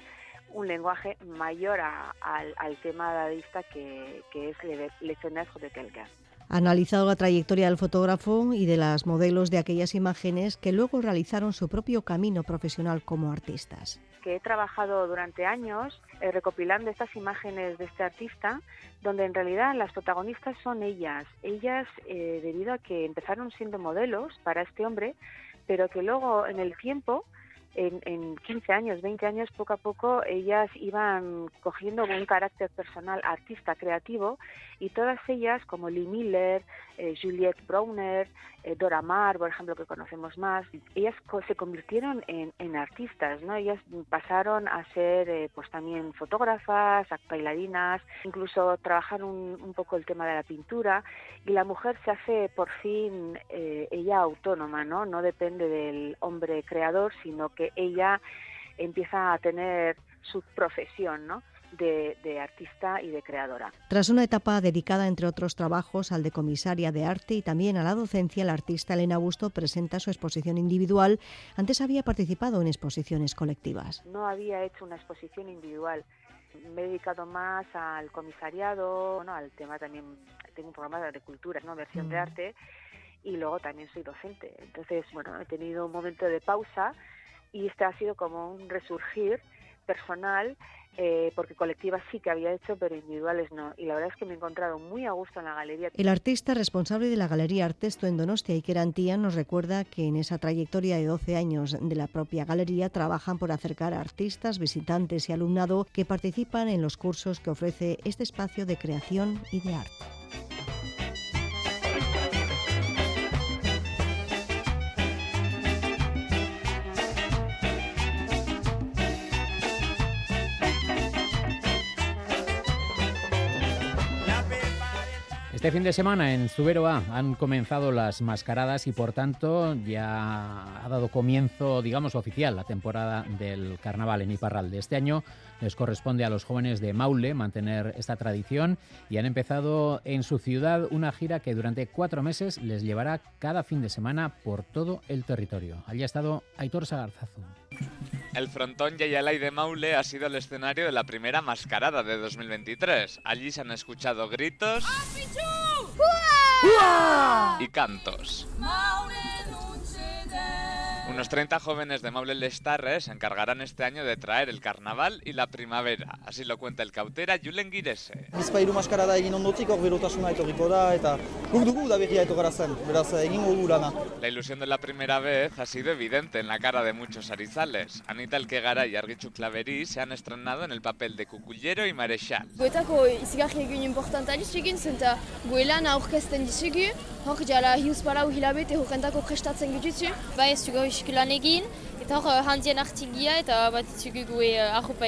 un lenguaje mayor a, a, al tema dadaísta que, que es Le, le de Quelqu'un. Analizado la trayectoria del fotógrafo y de las modelos de aquellas imágenes que luego realizaron su propio camino profesional como artistas. Que he trabajado durante años eh, recopilando estas imágenes de este artista, donde en realidad las protagonistas son ellas. Ellas, eh, debido a que empezaron siendo modelos para este hombre, pero que luego en el tiempo en, en 15 años, 20 años, poco a poco ellas iban cogiendo un carácter personal artista creativo y todas ellas, como Lee Miller, eh, Juliette Browner, eh, Dora Maar, por ejemplo, que conocemos más, ellas se convirtieron en, en, artistas, ¿no? Ellas pasaron a ser eh, pues también fotógrafas, bailarinas, incluso trabajar un, un, poco el tema de la pintura y la mujer se hace por fin ella autónoma, ¿no? No depende del hombre creador, sino que ella empieza a tener su profesión, ¿no? De, artista y de creadora. Tras una etapa dedicada, entre otros trabajos, al de comisaria de arte y también a la docencia, la artista Elena Busto presenta su exposición individual. Antes había participado en exposiciones colectivas. No había hecho una exposición individual. Me he dedicado más al comisariado, ¿no? al tema también, tengo un programa de cultura, ¿no? versión de mm. arte, y luego también soy docente. Entonces, bueno, he tenido un momento de pausa y este ha sido como un resurgir personal eh, porque colectivas sí que había hecho, pero individuales no. Y la verdad es que me he encontrado muy a gusto en la galería. El artista responsable de la Galería Artesto en Donostia, Iker Antía, nos recuerda que en esa trayectoria de 12 años de la propia galería trabajan por acercar a artistas, visitantes y alumnado que participan en los cursos que ofrece este espacio de creación y de arte. Este fin de semana en Zuberoa han comenzado las mascaradas y por tanto ya ha dado comienzo, digamos, oficial la temporada del carnaval en Iparralde. Este año les corresponde a los jóvenes de Maule mantener esta tradición y han empezado en su ciudad una gira que durante cuatro meses les llevará cada fin de semana por todo el territorio. Allí ha estado Aitor Sagarzazu. El frontón Yayalay de Maule ha sido el escenario de la primera mascarada de 2023. Allí se han escuchado gritos y cantos. Unos 30 jóvenes de Maule Lestarre se encargarán este año de traer el carnaval y la primavera. Así lo cuenta el cautera Julen Girese. Bizpairu maskarada egin ondotik hor berotasuna etorriko da eta guk dugu da berria etorgara zen, beraz egingo dugu lana. La ilusión de la primera vez ha sido evidente en la cara de muchos arizales. Anita Elkegara y Argitxu Claveri se han estrenado en el papel de cucullero y marechal. Goetako izigarri egun importanta egin zen eta goelan aurkezten dizugu, hor jala hiuz parau hilabete horrentako prestatzen gutitzu. Ba ez zugauzk lan egin, eta hor artigia eta gue arropa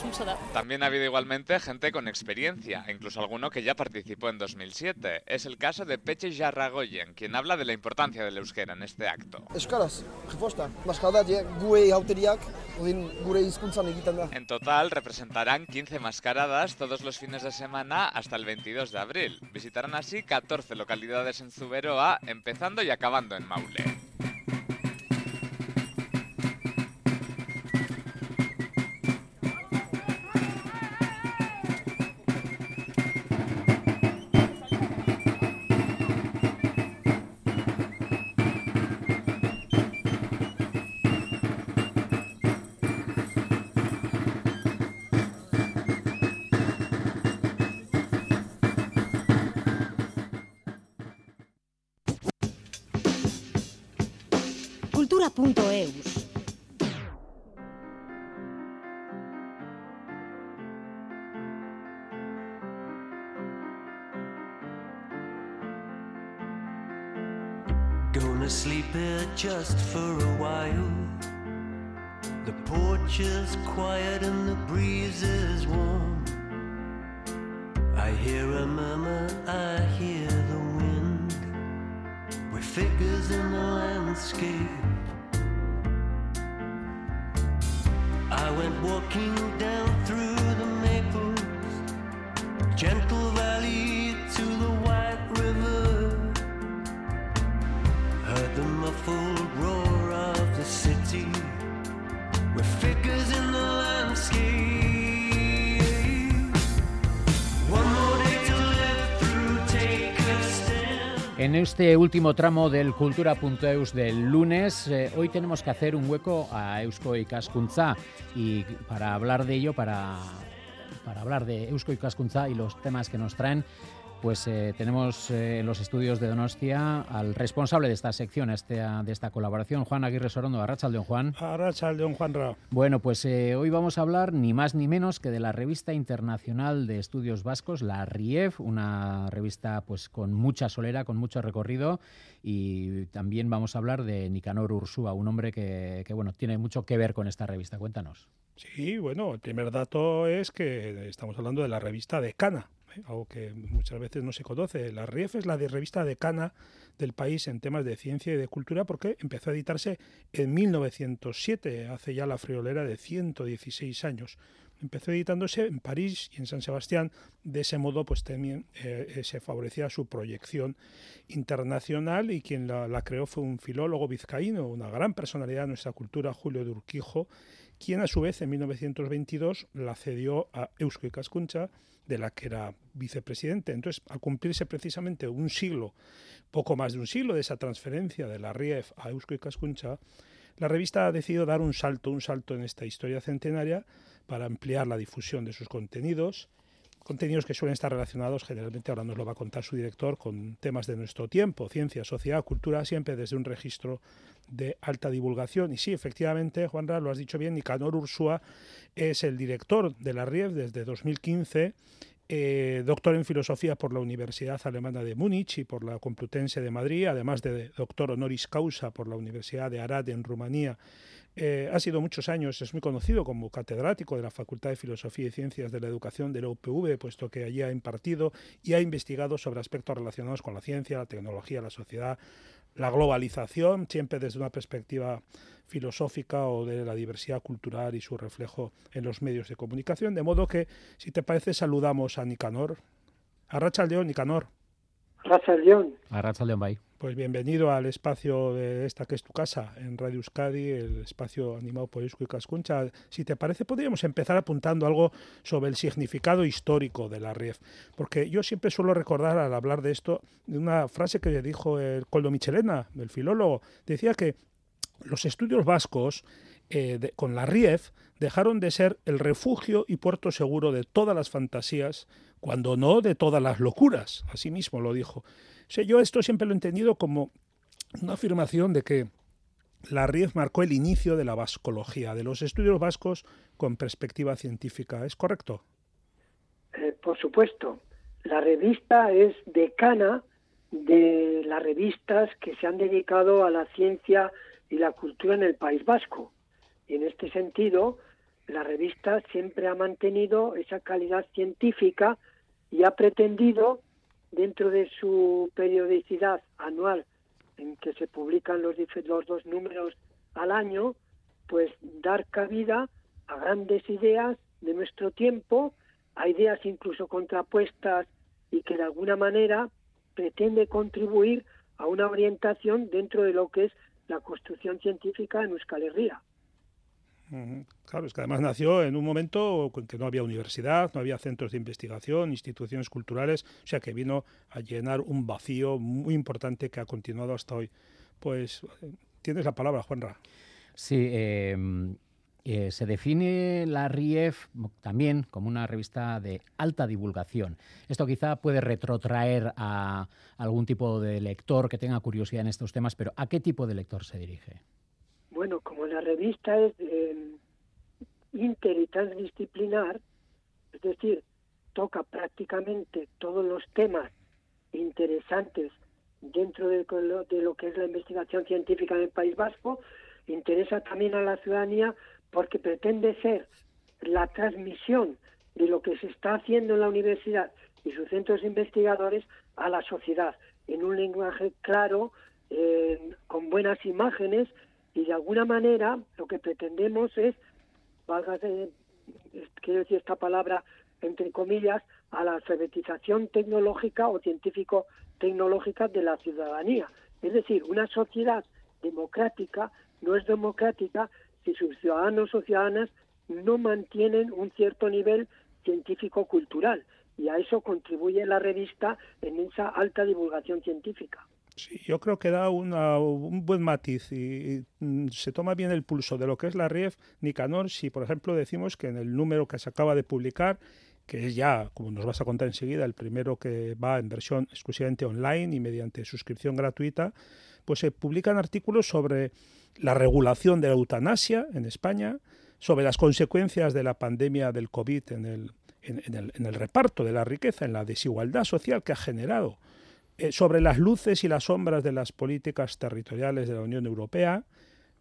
suntza da. También ha habido igualmente gente con experiencia, incluso alguno que ya participó en 2007. Es el caso de Peche Jarragoyen, quien habla de la importancia del euskera en este acto. Euskaraz, jiposta, maskarada gue hauteriak, gure hizkuntzan egiten da. En total representarán 15 mascaradas todos los fines de semana hasta el 22 de abril. Visitarán así 14 localidades en Zuberoa, empezando y acabando en Maule. For a while. The porch is quiet and the breeze is este último tramo del Cultura.eus del lunes, eh, hoy tenemos que hacer un hueco a Eusko Ikaskuntza y para hablar de ello, para, para hablar de Eusko Ikaskuntza y los temas que nos traen, pues eh, tenemos eh, en los estudios de Donostia al responsable de esta sección, este, de esta colaboración, Juan Aguirre Sorondo. Arrachaldeón, Juan. Arrachaldeón, Juan Ra. Bueno, pues eh, hoy vamos a hablar ni más ni menos que de la revista internacional de estudios vascos, la RIEF, una revista pues con mucha solera, con mucho recorrido y también vamos a hablar de Nicanor Ursúa, un hombre que, que bueno, tiene mucho que ver con esta revista. Cuéntanos. Sí, bueno, el primer dato es que estamos hablando de la revista de Cana, ¿eh? Algo que muchas veces no se conoce. La RIEF es la de revista decana del país en temas de ciencia y de cultura porque empezó a editarse en 1907, hace ya la friolera de 116 años. Empezó editándose en París y en San Sebastián. De ese modo, pues también eh, se favorecía su proyección internacional y quien la, creó fue un filólogo vizcaíno, una gran personalidad de nuestra cultura, Julio de Urquijo, quien a su vez en 1922 la cedió a Eusko Cascuncha, de la que era vicepresidente. Entonces, al cumplirse precisamente un siglo, poco más de un siglo de esa transferencia de la RIEF a Eusko Cascuncha, la revista ha decidido dar un salto, un salto en esta historia centenaria para ampliar la difusión de sus contenidos, contenidos que suelen estar relacionados, generalmente ahora nos lo va a contar su director, con temas de nuestro tiempo, ciencia, sociedad, cultura, siempre desde un registro de alta divulgación. Y sí, efectivamente, Juanra, lo has dicho bien, Nicanor Ursúa es el director de la RIEF desde 2015. Eh, doctor en filosofía por la Universidad Alemana de Múnich y por la Complutense de Madrid, además de doctor honoris causa por la Universidad de Arad en Rumanía. Eh, ha sido muchos años, es muy conocido como catedrático de la Facultad de Filosofía y Ciencias de la Educación de la UPV, puesto que allí ha impartido y ha investigado sobre aspectos relacionados con la ciencia, la tecnología, la sociedad, la globalización, siempre desde una perspectiva filosófica o de la diversidad cultural y su reflejo en los medios de comunicación. De modo que, si te parece, saludamos a Nicanor. A Racha León, Nicanor. Racha León. A Racha León, bye. Pues bienvenido al espacio de esta que es tu casa, en Radio Euskadi, el espacio animado por Isco y Cascuncha. Si te parece, podríamos empezar apuntando algo sobre el significado histórico de la RIEF, porque yo siempre suelo recordar al hablar de esto de una frase que le dijo el Coldo Michelena, el filólogo, decía que los estudios vascos eh, con la RIEF dejaron de ser el refugio y puerto seguro de todas las fantasías, cuando no de todas las locuras. Así mismo lo dijo. Sea, yo esto siempre lo he entendido como una afirmación de que la RIEF marcó el inicio de la vascología, de los estudios vascos con perspectiva científica. ¿Es correcto? Eh, por supuesto. La revista es decana de las revistas que se han dedicado a la ciencia y la cultura en el País Vasco. Y en este sentido, la revista siempre ha mantenido esa calidad científica y ha pretendido dentro de su periodicidad anual en que se publican los, dos números al año, pues dar cabida a grandes ideas de nuestro tiempo, a ideas incluso contrapuestas y que de alguna manera pretende contribuir a una orientación dentro de lo que es la construcción científica en Euskal Herria. Claro, es que además nació en un momento en que no había universidad, no había centros de investigación, instituciones culturales, o sea que vino a llenar un vacío muy importante que ha continuado hasta hoy. Pues tienes la palabra, Juanra. Sí, eh, eh, se define la RIEF también como una revista de alta divulgación. Esto quizá puede retrotraer a algún tipo de lector que tenga curiosidad en estos temas, pero ¿a qué tipo de lector se dirige? Bueno, revista es eh, inter y transdisciplinar, es decir, toca prácticamente todos los temas interesantes dentro de, de lo que es la investigación científica del País Vasco, interesa también a la ciudadanía porque pretende ser la transmisión de lo que se está haciendo en la universidad y sus centros investigadores a la sociedad en un lenguaje claro, eh, con buenas imágenes y de alguna manera lo que pretendemos es, valga quiero decir esta palabra entre comillas, a la alfabetización tecnológica o científico-tecnológica de la ciudadanía. Es decir, una sociedad democrática no es democrática si sus ciudadanos o ciudadanas no mantienen un cierto nivel científico-cultural. Y a eso contribuye la revista en esa alta divulgación científica. Sí, yo creo que da un buen matiz y, mm, se toma bien el pulso de lo que es la RIEF Nicanor si, por ejemplo, decimos que en el número que se acaba de publicar que es ya, como nos vas a contar enseguida, el primero que va en versión exclusivamente online y mediante suscripción gratuita, pues se publican artículos sobre la regulación de la eutanasia en España, sobre las consecuencias de la pandemia del COVID en el, en, el, reparto de la riqueza, en la desigualdad social que ha generado, sobre las luces y las sombras de las políticas territoriales de la Unión Europea,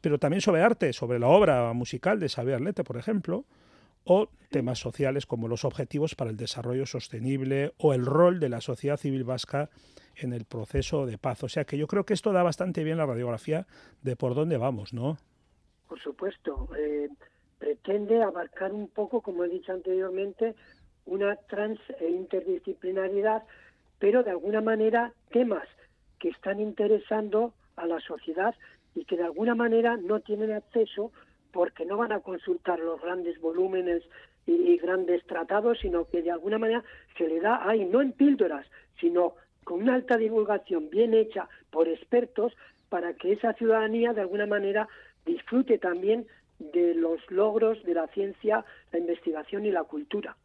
pero también sobre arte, sobre la obra musical de Xavier Lete, por ejemplo, o temas sociales como los objetivos para el desarrollo sostenible o el rol de la sociedad civil vasca en el proceso de paz. O sea que yo creo que esto da bastante bien la radiografía de por dónde vamos, ¿no? Por supuesto. Eh, pretende abarcar un poco, como he dicho anteriormente, una trans e interdisciplinaridad, pero de alguna manera temas que están interesando a la sociedad y que de alguna manera no tienen acceso porque no van a consultar los grandes volúmenes y, grandes tratados, sino que de alguna manera se le da ahí, no en píldoras, sino con una alta divulgación bien hecha por expertos para que esa ciudadanía de alguna manera disfrute también de los logros de la ciencia, la investigación y la cultura.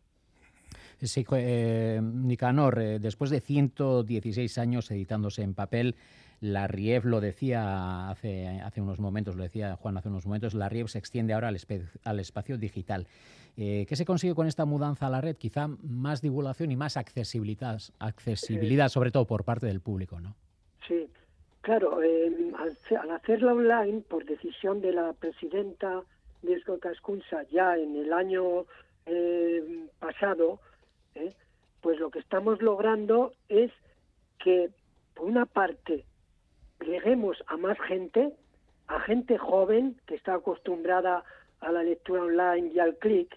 Sí, eh, Nicanor, eh, después de 116 años editándose en papel, la RIEF lo decía hace, hace unos momentos, lo decía Juan hace unos momentos, la RIEF se extiende ahora al, al espacio digital. Eh, ¿Qué se consigue con esta mudanza a la red? Quizá más divulgación y más accesibilidad, accesibilidad sobre todo por parte del público, ¿no? Sí, claro, eh, al, hacerla online, por decisión de la presidenta de Cascunza ya en el año eh, pues lo que estamos logrando es que, por una parte, lleguemos a más gente, a gente joven que está acostumbrada a la lectura online y al clic,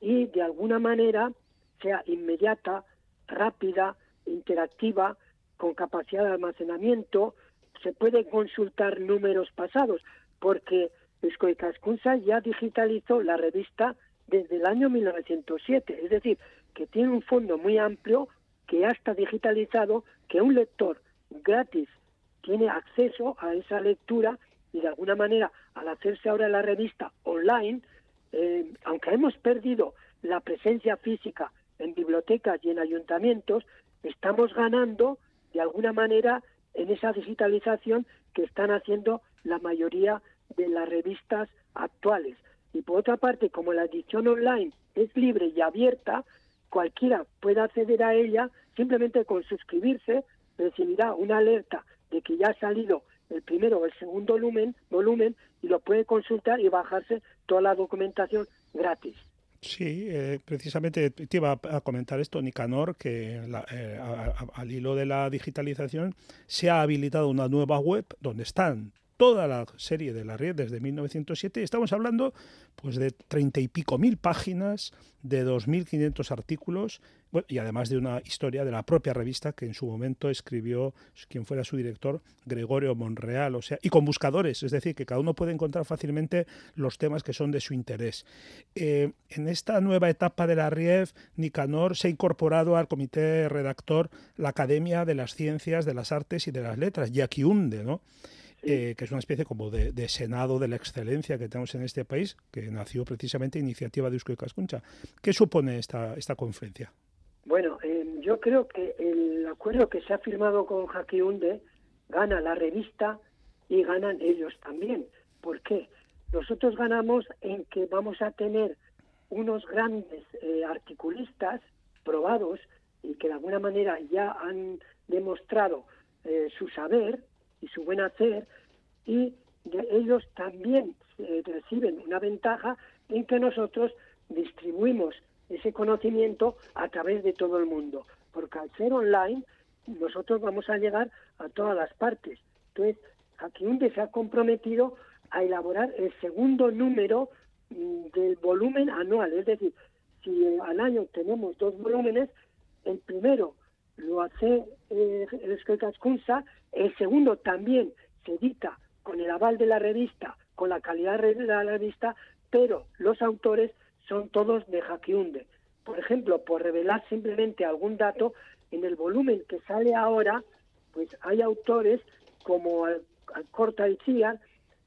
y de alguna manera sea inmediata, rápida, interactiva, con capacidad de almacenamiento, se pueden consultar números pasados, porque Escoicascunza ya digitalizó la revista desde el año 1907, es decir, que tiene un fondo muy amplio, que ya está digitalizado, que un lector gratis tiene acceso a esa lectura y de alguna manera al hacerse ahora la revista online, eh, aunque hemos perdido la presencia física en bibliotecas y en ayuntamientos, estamos ganando de alguna manera en esa digitalización que están haciendo la mayoría de las revistas actuales. Y por otra parte, como la edición online es libre y abierta, cualquiera puede acceder a ella simplemente con suscribirse, recibirá una alerta de que ya ha salido el primero o el segundo volumen, volumen y lo puede consultar y bajarse toda la documentación gratis. Sí, eh, precisamente te iba a comentar esto, Nicanor, que eh, al hilo de la digitalización se ha habilitado una nueva web donde están toda la serie de la red desde 1907 y estamos hablando pues de treinta y pico mil páginas, de 2.500 artículos y además de una historia de la propia revista que en su momento escribió quien fuera su director, Gregorio Monreal, o sea, y con buscadores, es decir, que cada uno puede encontrar fácilmente los temas que son de su interés. Eh, en esta nueva etapa de la RIEF, Nicanor se ha incorporado al comité redactor la Academia de las Ciencias, de las Artes y de las Letras, Hunde, ¿no? Eh, que es una especie como de, senado de la excelencia que tenemos en este país, que nació precisamente iniciativa de Eusko y Cascuncha. ¿Qué supone esta, esta conferencia? Bueno, eh, yo creo que el acuerdo que se ha firmado con Jaquiunde gana la revista y ganan ellos también. ¿Por qué? Nosotros ganamos en que vamos a tener unos grandes eh, articulistas probados y que de alguna manera ya han demostrado su saber y su buen hacer y de ellos también eh, reciben una ventaja en que nosotros distribuimos ese conocimiento a través de todo el mundo, porque al ser online nosotros vamos a llegar a todas las partes. Entonces, donde se ha comprometido a elaborar el segundo número mm, del volumen anual, es decir, si al año tenemos dos volúmenes, el primero lo hace eh, el el segundo también se edita con el aval de la revista, con la calidad de la revista, pero los autores son todos de Jaquiunde. Por ejemplo, por revelar simplemente algún dato, en el volumen que sale ahora, pues hay autores como Alcorta y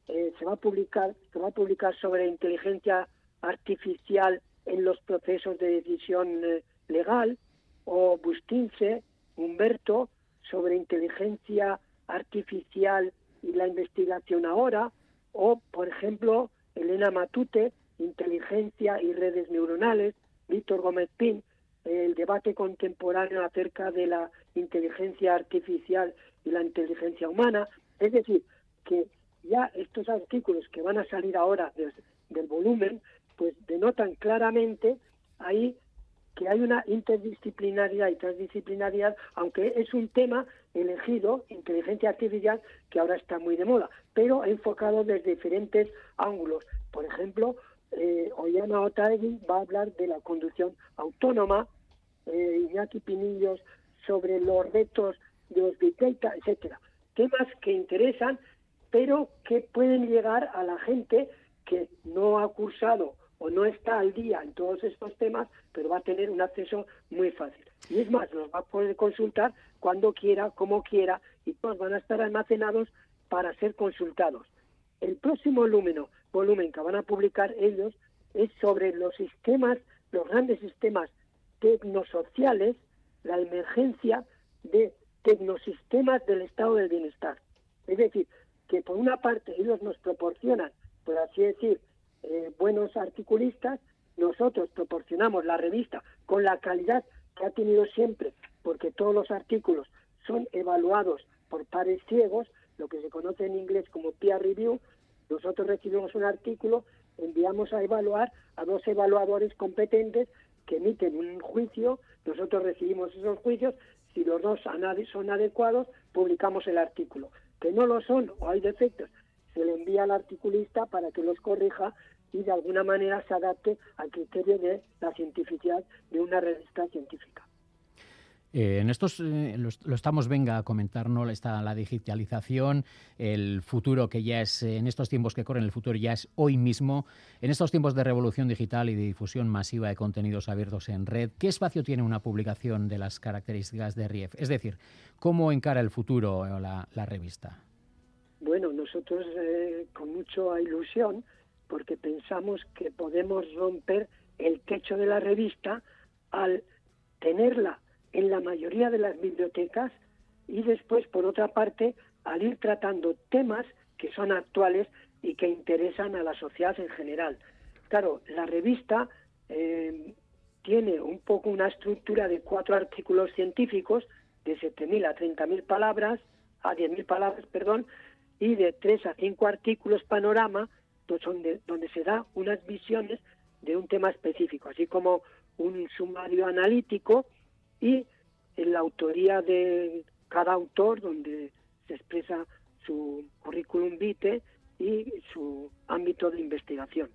eh, se va a publicar, se va a publicar sobre inteligencia artificial en los procesos de decisión eh, legal, o Bustince, Humberto, sobre inteligencia artificial y la investigación ahora, o, por ejemplo, Elena Matute, inteligencia y redes neuronales, Víctor Gómez Pin, el debate contemporáneo acerca de la inteligencia artificial y la inteligencia humana. Es decir, que ya estos artículos que van a salir ahora del volumen, pues denotan claramente ahí que hay una interdisciplinaridad y transdisciplinaridad, aunque es un tema elegido, inteligencia artificial, que ahora está muy de moda, pero enfocado desde diferentes ángulos. Por ejemplo, eh, Ollana Otaegui va a hablar de la conducción autónoma, eh, Iñaki Pinillos sobre los retos de los Big etcétera. Temas que interesan, pero que pueden llegar a la gente que no ha cursado o no está al día en todos estos temas, pero va a tener un acceso muy fácil. Y es más, los va a poder consultar cuando quiera, como quiera, y van a estar almacenados para ser consultados. El próximo volumen, volumen que van a publicar ellos es sobre los sistemas, los grandes sistemas tecnosociales, la emergencia de tecnosistemas del estado del bienestar. Es decir, que por una parte ellos nos proporcionan, por así decir, eh, buenos articulistas, nosotros proporcionamos la revista con la calidad que ha tenido siempre, porque todos los artículos son evaluados por pares ciegos, lo que se conoce en inglés como peer review. Nosotros recibimos un artículo, enviamos a evaluar a dos evaluadores competentes que emiten un juicio, nosotros recibimos esos juicios, si los dos son adecuados, publicamos el artículo. Que no lo son o hay defectos, se le envía al articulista para que los corrija y de alguna manera se adapte al criterio de la cientificidad de una revista científica. Eh, en estos eh, lo, estamos venga a comentarnos está la digitalización, el futuro que ya es en estos tiempos que corren el futuro ya es hoy mismo. En estos tiempos de revolución digital y de difusión masiva de contenidos abiertos en red, ¿qué espacio tiene una publicación de las características de RIEF? Es decir, ¿cómo encara el futuro la revista? Bueno, nosotros eh, con mucha ilusión porque pensamos que podemos romper el techo de la revista al tenerla en la mayoría de las bibliotecas y después, por otra parte, al ir tratando temas que son actuales y que interesan a la sociedad en general. Claro, la revista eh, tiene un poco una estructura de cuatro artículos científicos de 7.000 a 30.000 palabras, a 10.000 palabras, perdón, y de tres a cinco artículos panorama donde, donde se da unas visiones de un tema específico, así como un sumario analítico y en la autoría de cada autor donde se expresa su currículum vitae y su ámbito de investigación.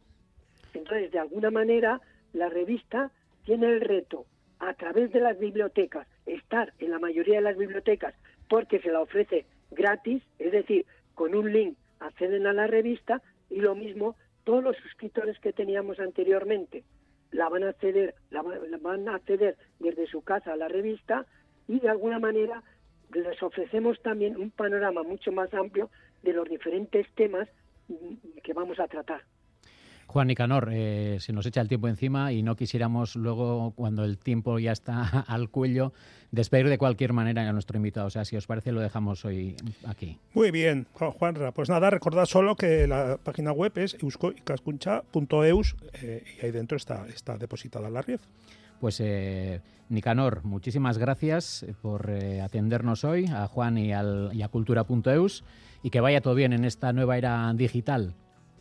Entonces, de alguna manera, la revista tiene el reto, a través de las bibliotecas, estar en la mayoría de las bibliotecas porque se la ofrece gratis, es decir, con un link acceden a la revista y lo mismo todos los suscriptores que teníamos anteriormente la van a acceder, la, van a acceder desde su casa a la revista y de alguna manera les ofrecemos también un panorama mucho más amplio de los diferentes temas que vamos a tratar. Juan Nicanor, eh, se nos echa el tiempo encima y no quisiéramos luego, cuando el tiempo ya está al cuello, despedir de cualquier manera a nuestro invitado. O sea, si os parece, lo dejamos hoy aquí. Muy bien, Juanra. Pues nada, recordad solo que la página web es euskoicascuncha.eus eh, y ahí dentro está, está depositada la RIEF. Pues eh, Nicanor, muchísimas gracias por eh, atendernos hoy, a Juan y, al, y a cultura.eus, y que vaya todo bien en esta nueva era digital.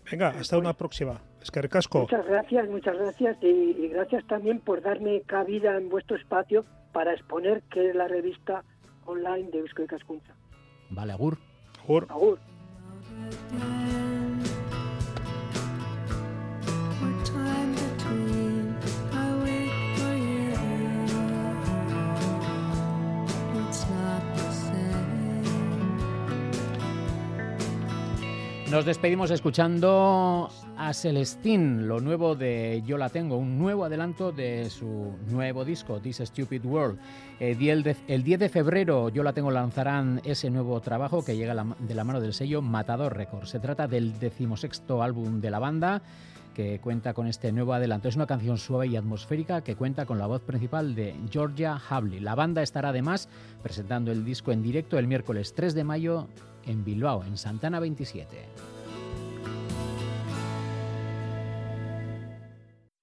Venga, hasta una próxima. Es que recasco. Muchas gracias, muchas gracias y, gracias también por darme cabida en vuestro espacio para exponer que es la revista online de Eusko y Cascunza. Vale, agur. Agur. Agur. Nos despedimos escuchando a Celestine, lo nuevo de Yo la tengo, un nuevo adelanto de su nuevo disco, This Stupid World. El 10 de febrero Yo la tengo lanzarán ese nuevo trabajo que llega de la mano del sello Matador Records. Se trata del decimosexto álbum de la banda que cuenta con este nuevo adelanto. Es una canción suave y atmosférica que cuenta con la voz principal de Georgia Havley. La banda estará además presentando el disco en directo el miércoles 3 de mayo en Bilbao, en Santana 27.